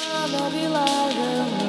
I love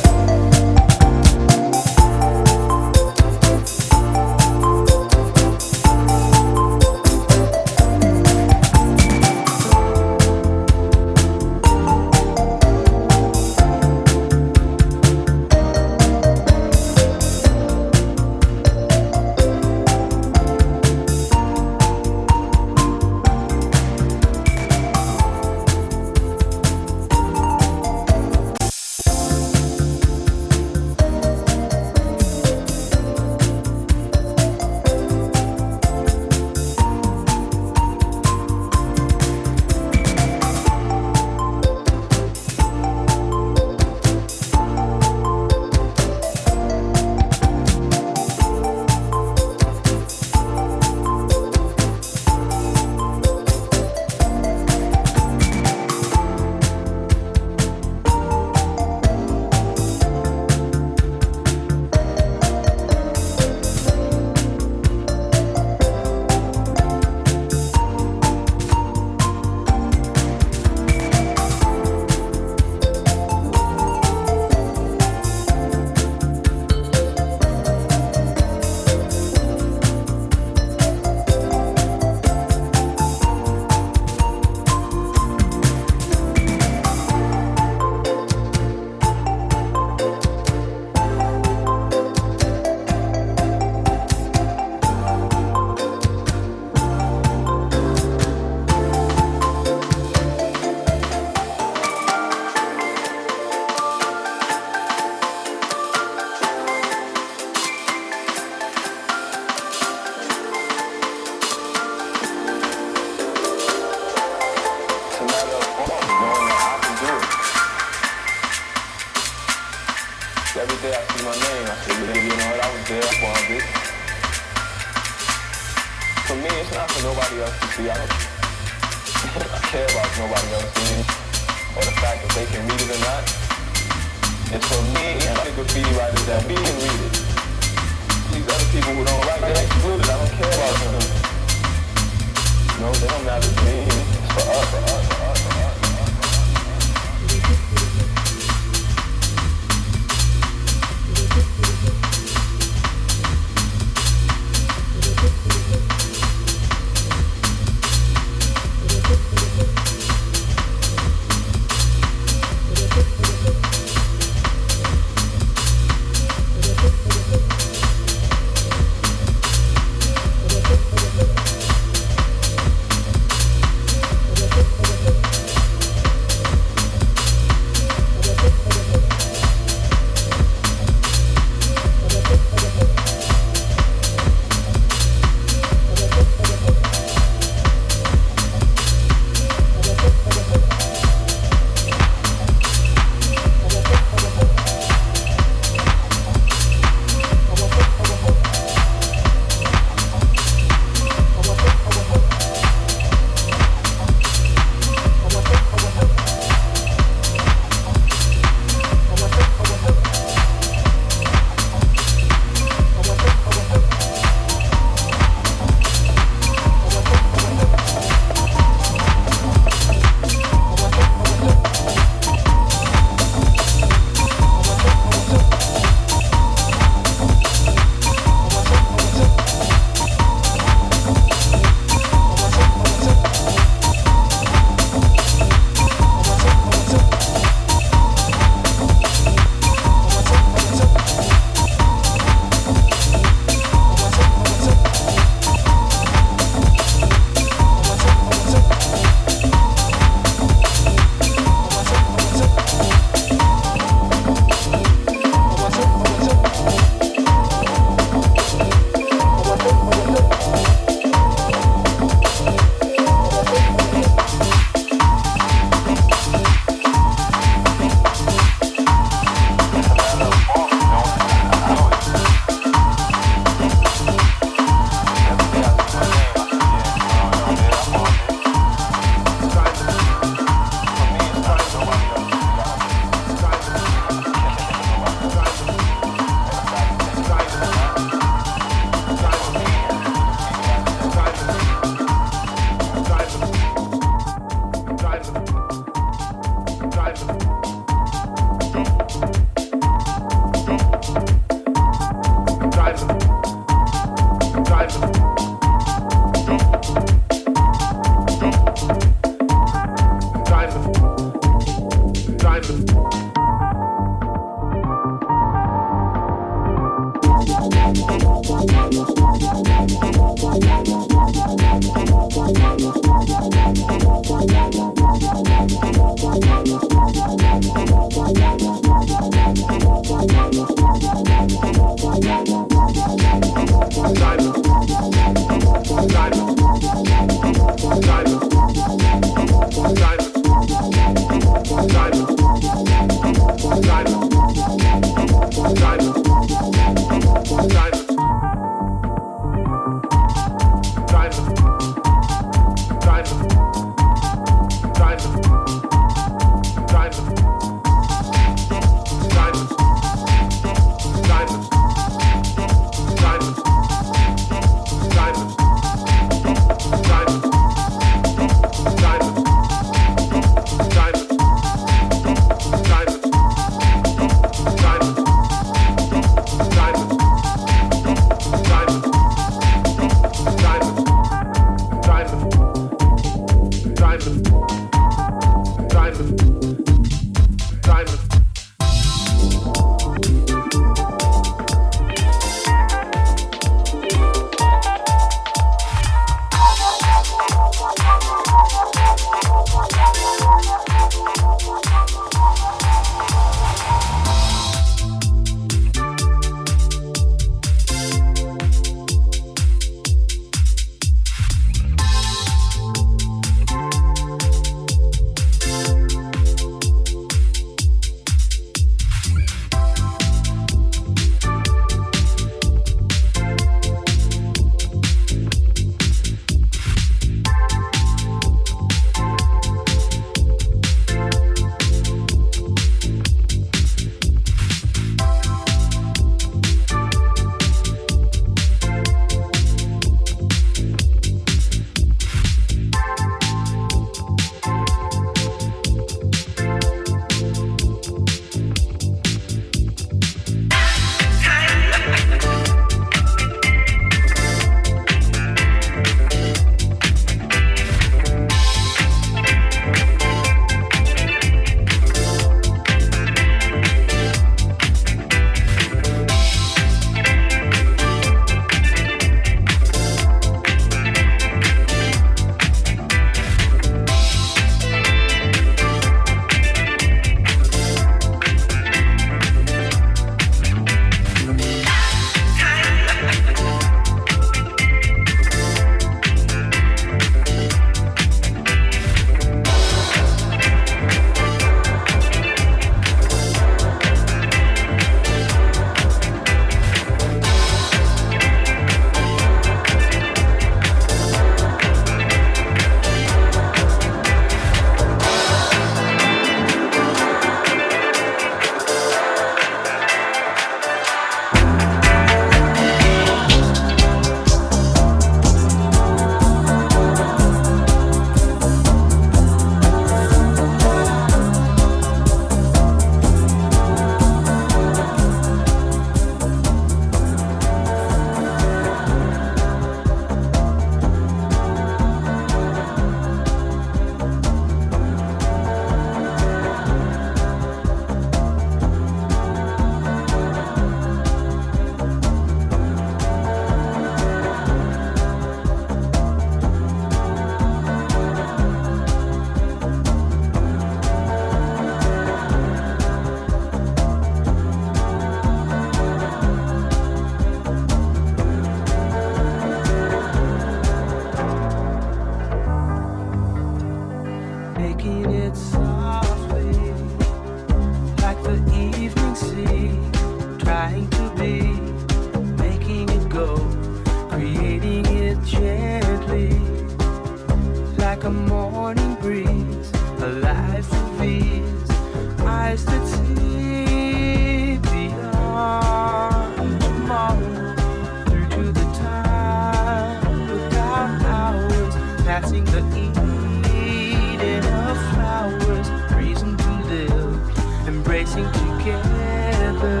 passing the Eden of flowers reason to live embracing together.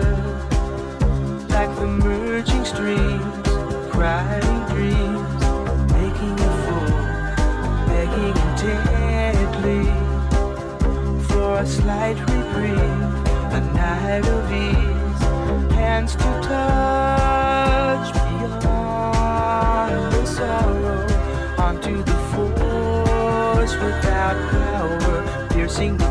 Like the merging streams crying dreams making a fool begging intently for a slight reprieve, a night of ease, hands to touch without power, piercing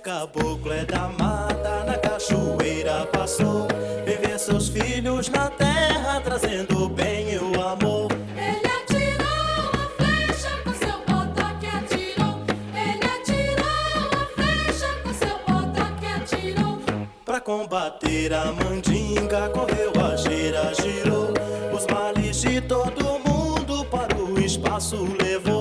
caboclo é da mata, na cachoeira passou. Viver seus filhos na terra, trazendo o bem e o amor. Ele atirou uma flecha com seu bodoque atirou. Ele atirou uma flecha com seu bodoque atirou. Pra combater a mandinga, correu a gira, girou. Os males de todo mundo para o espaço levou.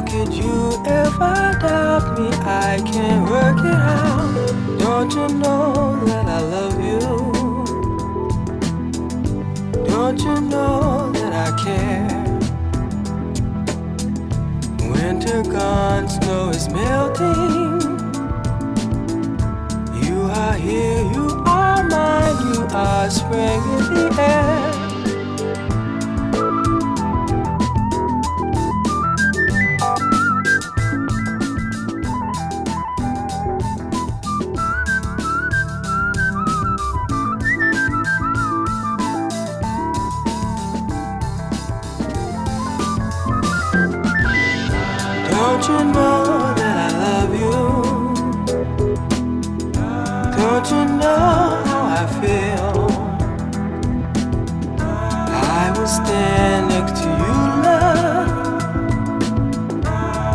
How could you ever doubt me? I can't work it out. Don't you know that I love you? Don't you know that I care? Winter gone, snow is melting. You are here, you are mine, you are spring in the air. You know that I love you? Don't you know how I feel? I will stand next to you, love.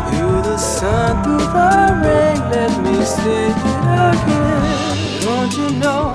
Through the sun, through the rain, let me it again. Don't you know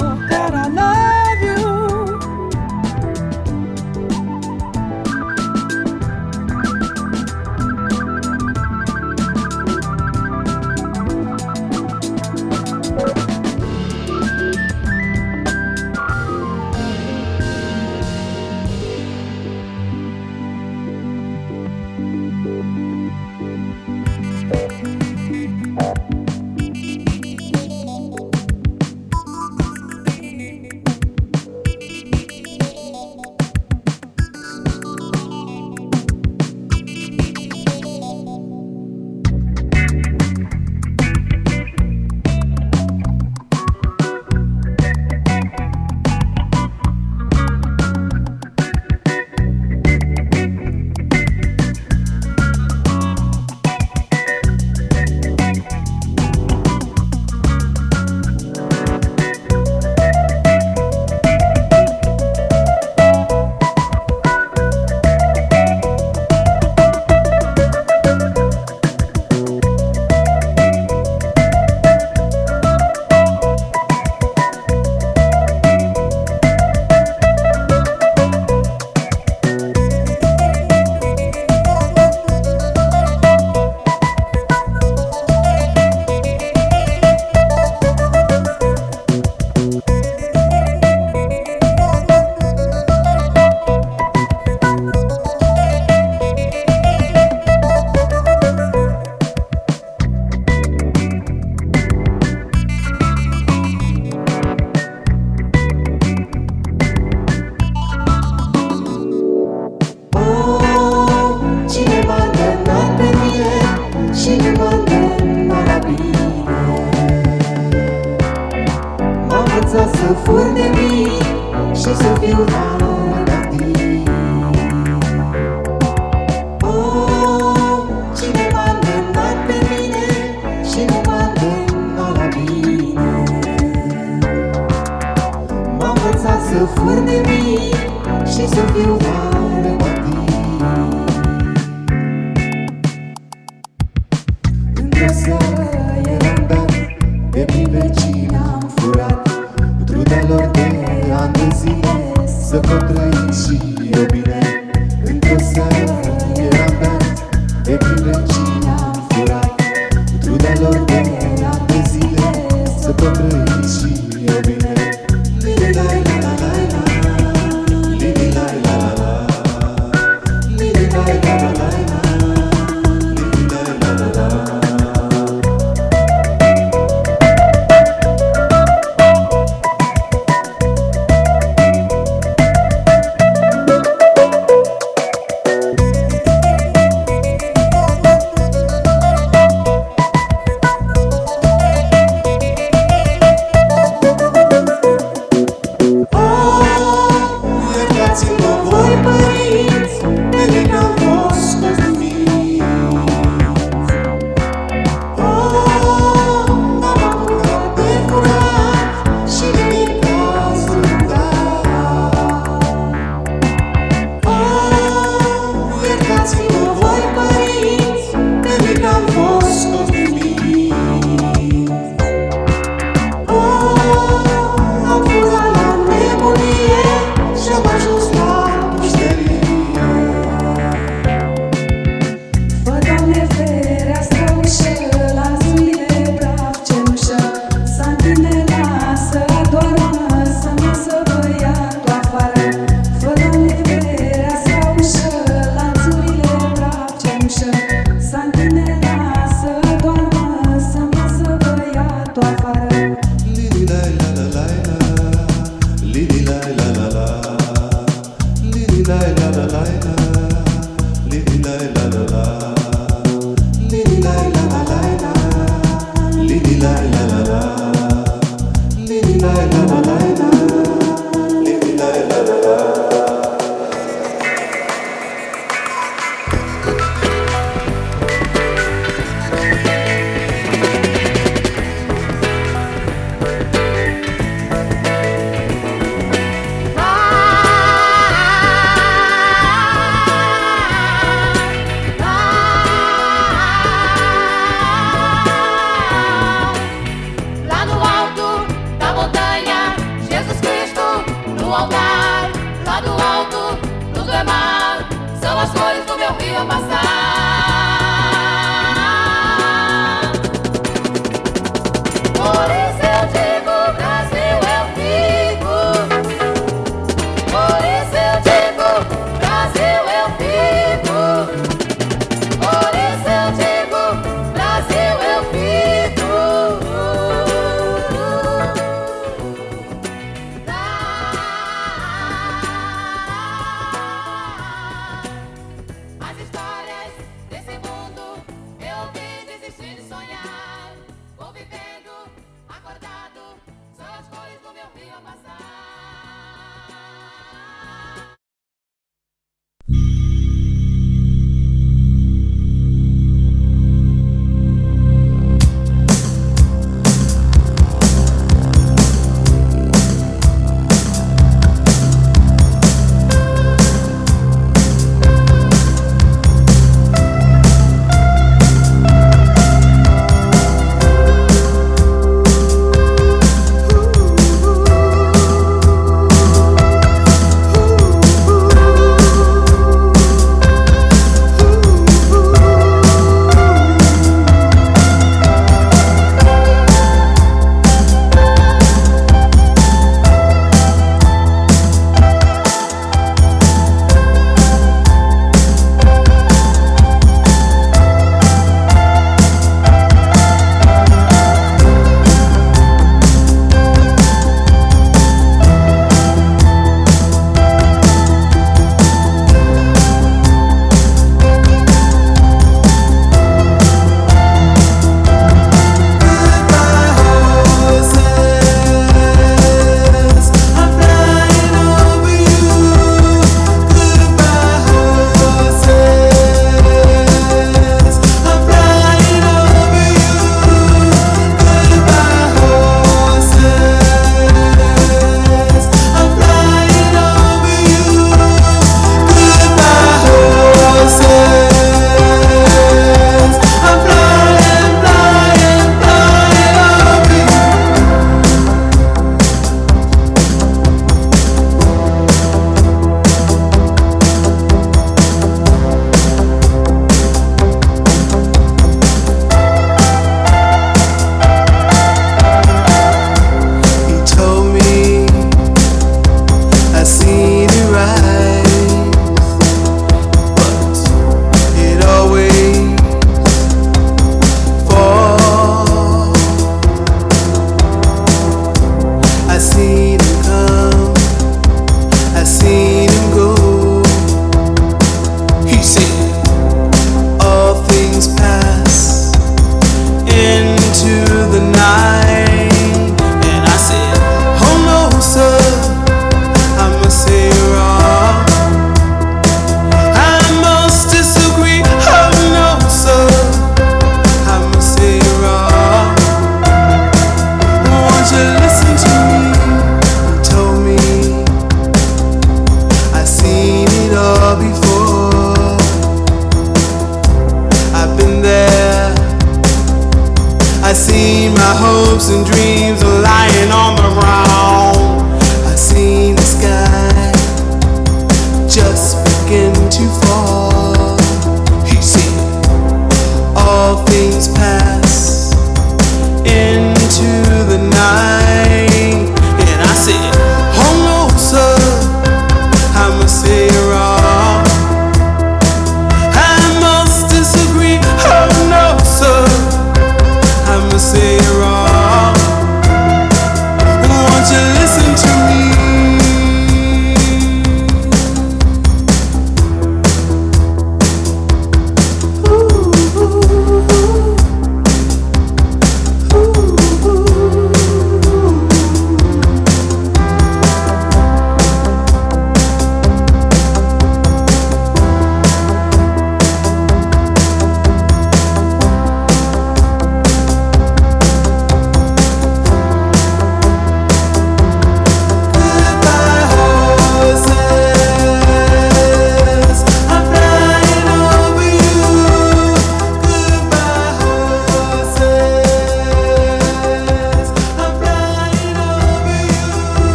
zile Să la la